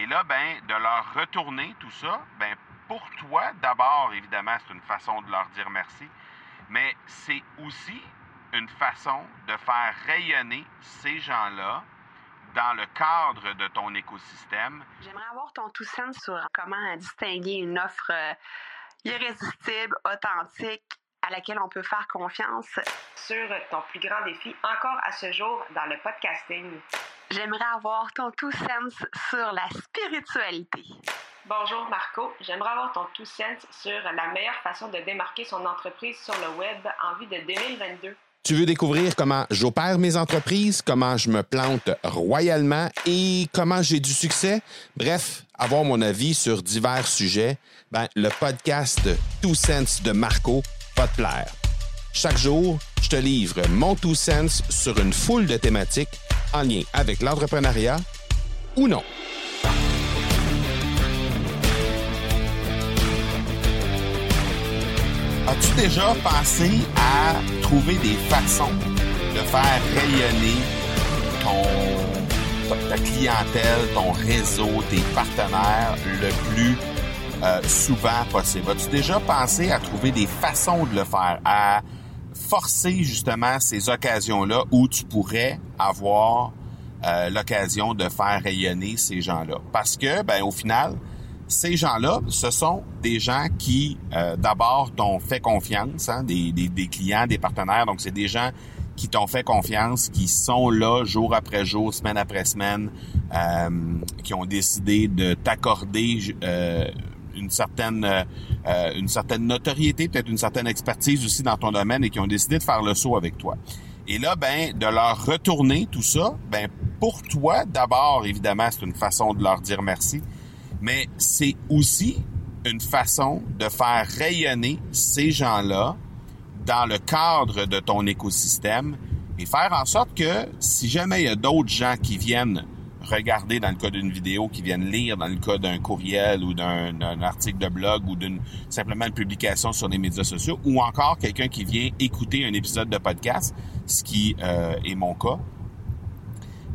Et là, ben, de leur retourner tout ça, ben, pour toi, d'abord, évidemment, c'est une façon de leur dire merci, mais c'est aussi une façon de faire rayonner ces gens-là dans le cadre de ton écosystème. J'aimerais avoir ton tout sens sur comment distinguer une offre euh, irrésistible, authentique, à laquelle on peut faire confiance. Sur ton plus grand défi encore à ce jour dans le podcasting. J'aimerais avoir ton tout sens sur la spiritualité. Bonjour Marco, j'aimerais avoir ton tout sens sur la meilleure façon de démarquer son entreprise sur le web en vue de 2022. Tu veux découvrir comment j'opère mes entreprises, comment je me plante royalement et comment j'ai du succès? Bref, avoir mon avis sur divers sujets, ben, le podcast Two Sense de Marco va te plaire. Chaque jour, te livre mon Two Sense sur une foule de thématiques en lien avec l'entrepreneuriat ou non. As-tu déjà pensé à trouver des façons de faire rayonner ton, ta clientèle, ton réseau, tes partenaires le plus euh, souvent possible? As-tu déjà pensé à trouver des façons de le faire, à forcer justement ces occasions-là où tu pourrais avoir euh, l'occasion de faire rayonner ces gens-là? Parce que, ben, au final, ces gens-là, ce sont des gens qui, euh, d'abord, t'ont fait confiance, hein, des, des, clients, des partenaires. Donc, c'est des gens qui t'ont fait confiance, qui sont là jour après jour, semaine après semaine, euh, qui ont décidé de t'accorder une certaine une certaine notoriété, peut-être une certaine expertise aussi dans ton domaine et qui ont décidé de faire le saut avec toi. Et là, ben, de leur retourner tout ça, ben, pour toi, d'abord, évidemment, c'est une façon de leur dire merci mais c'est aussi une façon de faire rayonner ces gens-là dans le cadre de ton écosystème et faire en sorte que si jamais il y a d'autres gens qui viennent regarder dans le cas d'une vidéo, qui viennent lire dans le cas d'un courriel ou d'un article de blog ou d'une simplement une publication sur les médias sociaux, ou encore quelqu'un qui vient écouter un épisode de podcast, ce qui euh, est mon cas,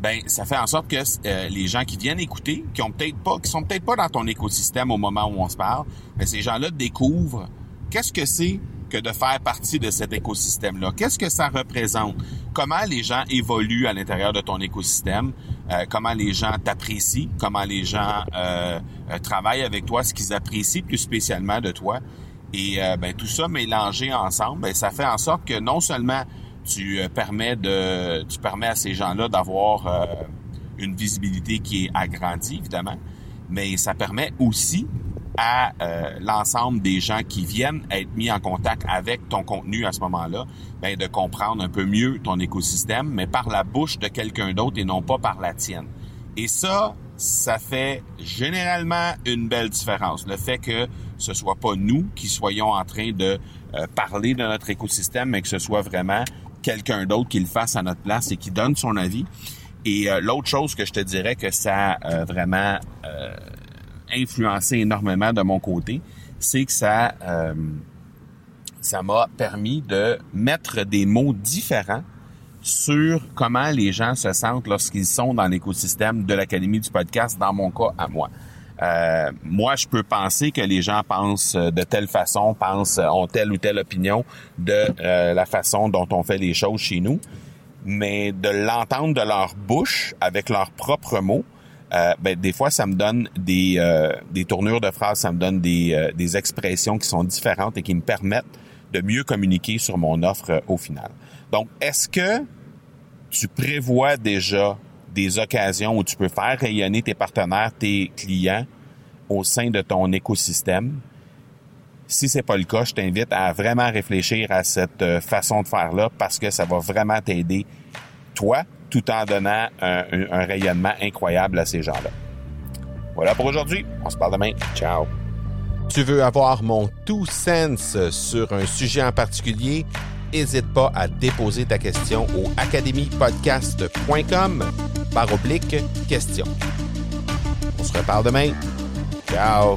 ben ça fait en sorte que euh, les gens qui viennent écouter, qui ont peut-être pas, qui sont peut-être pas dans ton écosystème au moment où on se parle, mais ces gens-là découvrent qu'est-ce que c'est que de faire partie de cet écosystème-là. Qu'est-ce que ça représente? Comment les gens évoluent à l'intérieur de ton écosystème? Euh, comment les gens t'apprécient? Comment les gens euh, travaillent avec toi? Ce qu'ils apprécient plus spécialement de toi? Et ben, tout ça mélangé ensemble, ben, ça fait en sorte que non seulement tu euh, permets de, tu permets à ces gens-là d'avoir euh, une visibilité qui est agrandie, évidemment, mais ça permet aussi à euh, l'ensemble des gens qui viennent être mis en contact avec ton contenu à ce moment-là, ben, de comprendre un peu mieux ton écosystème, mais par la bouche de quelqu'un d'autre et non pas par la tienne. Et ça, ça fait généralement une belle différence. Le fait que ce soit pas nous qui soyons en train de parler de notre écosystème, mais que ce soit vraiment quelqu'un d'autre qui le fasse à notre place et qui donne son avis. Et euh, l'autre chose que je te dirais que ça a euh, vraiment euh, influencé énormément de mon côté, c'est que ça ça m'a permis de mettre des mots différents sur comment les gens se sentent lorsqu'ils sont dans l'écosystème de l'Académie du podcast, dans mon cas à moi. Euh, moi, je peux penser que les gens pensent de telle façon, pensent, ont telle ou telle opinion de euh, la façon dont on fait les choses chez nous, mais de l'entendre de leur bouche avec leurs propres mots, euh, ben, des fois, ça me donne des, des tournures de phrases, ça me donne des, des expressions qui sont différentes et qui me permettent de mieux communiquer sur mon offre au final. Donc, est-ce que tu prévois déjà des occasions où tu peux faire rayonner tes partenaires, tes clients au sein de ton écosystème? Si c'est pas le cas, je t'invite à vraiment réfléchir à cette euh, façon de faire-là parce que ça va vraiment t'aider, toi, tout en donnant un, rayonnement incroyable à ces gens-là. Voilà pour aujourd'hui. On se parle demain. Ciao. Tu veux avoir mon tout sens sur un sujet en particulier? N'hésite pas à déposer ta question au academypodcast.com par oblique question. On se reparle demain. Ciao